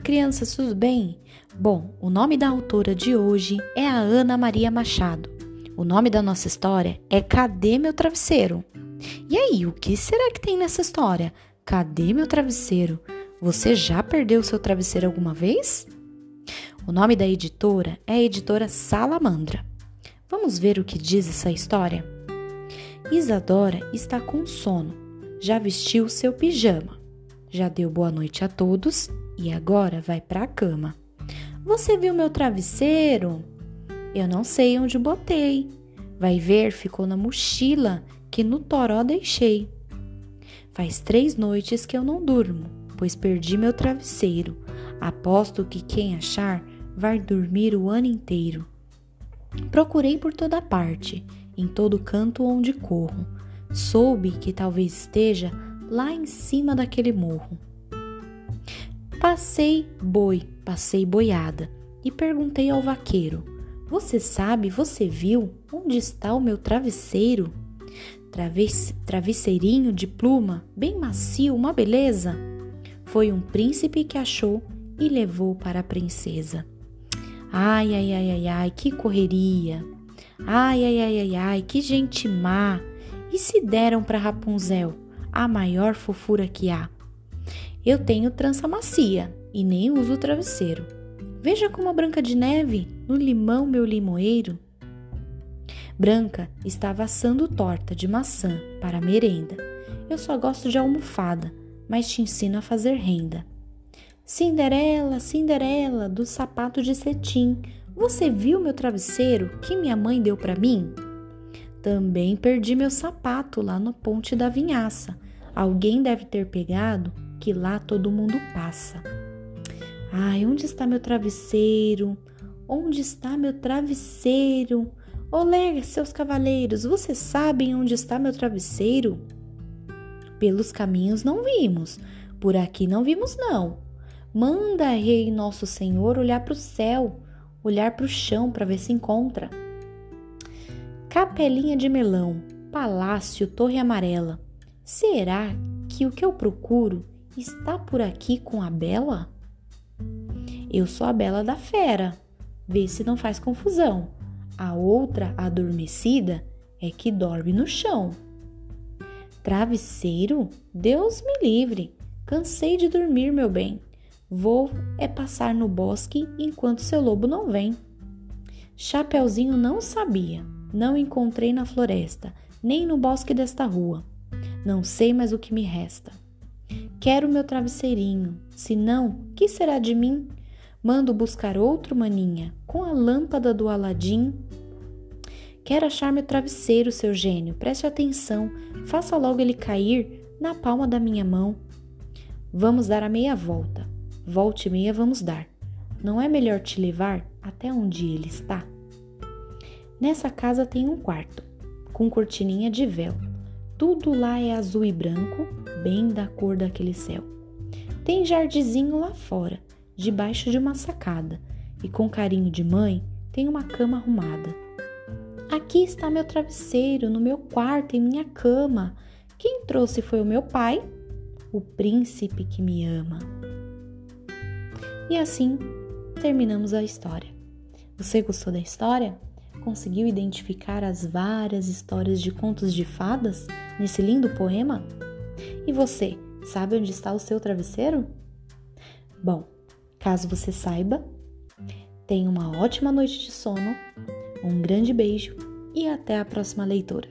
crianças, tudo bem? Bom, o nome da autora de hoje é a Ana Maria Machado. O nome da nossa história é Cadê meu travesseiro? E aí, o que será que tem nessa história? Cadê meu travesseiro? Você já perdeu seu travesseiro alguma vez? O nome da editora é a editora Salamandra. Vamos ver o que diz essa história? Isadora está com sono. Já vestiu seu pijama. Já deu boa noite a todos e agora vai para a cama. Você viu meu travesseiro? Eu não sei onde botei. Vai ver, ficou na mochila que no toró deixei. Faz três noites que eu não durmo, pois perdi meu travesseiro. Aposto que quem achar vai dormir o ano inteiro. Procurei por toda parte, em todo canto onde corro. Soube que talvez esteja lá em cima daquele morro. Passei boi, passei boiada e perguntei ao vaqueiro: Você sabe, você viu onde está o meu travesseiro? Traves, travesseirinho de pluma, bem macio, uma beleza. Foi um príncipe que achou e levou para a princesa. Ai, ai, ai, ai, ai, que correria! Ai, ai, ai, ai, ai, que gente má! E se deram para Rapunzel, a maior fofura que há? Eu tenho trança macia e nem uso travesseiro. Veja como a Branca de Neve, no limão meu limoeiro. Branca estava assando torta de maçã para merenda. Eu só gosto de almofada, mas te ensino a fazer renda. Cinderela, Cinderela, do sapato de cetim, você viu meu travesseiro que minha mãe deu para mim? Também perdi meu sapato lá no Ponte da Vinhaça. Alguém deve ter pegado, que lá todo mundo passa. Ai, onde está meu travesseiro? Onde está meu travesseiro? Olé, seus cavaleiros, vocês sabem onde está meu travesseiro? Pelos caminhos não vimos, por aqui não vimos, não. Manda, Rei Nosso Senhor, olhar para o céu, olhar para o chão para ver se encontra. Capelinha de melão, palácio, torre amarela. Será que o que eu procuro está por aqui com a Bela? Eu sou a Bela da Fera. Vê se não faz confusão. A outra adormecida é que dorme no chão. Travesseiro? Deus me livre. Cansei de dormir, meu bem. Vou é passar no bosque enquanto seu lobo não vem. Chapeuzinho não sabia, não encontrei na floresta, nem no bosque desta rua. Não sei mais o que me resta. Quero meu travesseirinho, se não, que será de mim? Mando buscar outro maninha, com a lâmpada do Aladim. Quero achar meu travesseiro, seu gênio, preste atenção, faça logo ele cair na palma da minha mão. Vamos dar a meia volta. Volte e meia vamos dar. Não é melhor te levar até onde ele está? Nessa casa tem um quarto, com cortininha de véu. Tudo lá é azul e branco, bem da cor daquele céu. Tem jardizinho lá fora, debaixo de uma sacada, e com carinho de mãe tem uma cama arrumada. Aqui está meu travesseiro, no meu quarto, em minha cama. Quem trouxe foi o meu pai, o príncipe que me ama. E assim terminamos a história. Você gostou da história? Conseguiu identificar as várias histórias de contos de fadas nesse lindo poema? E você, sabe onde está o seu travesseiro? Bom, caso você saiba, tenha uma ótima noite de sono, um grande beijo e até a próxima leitura.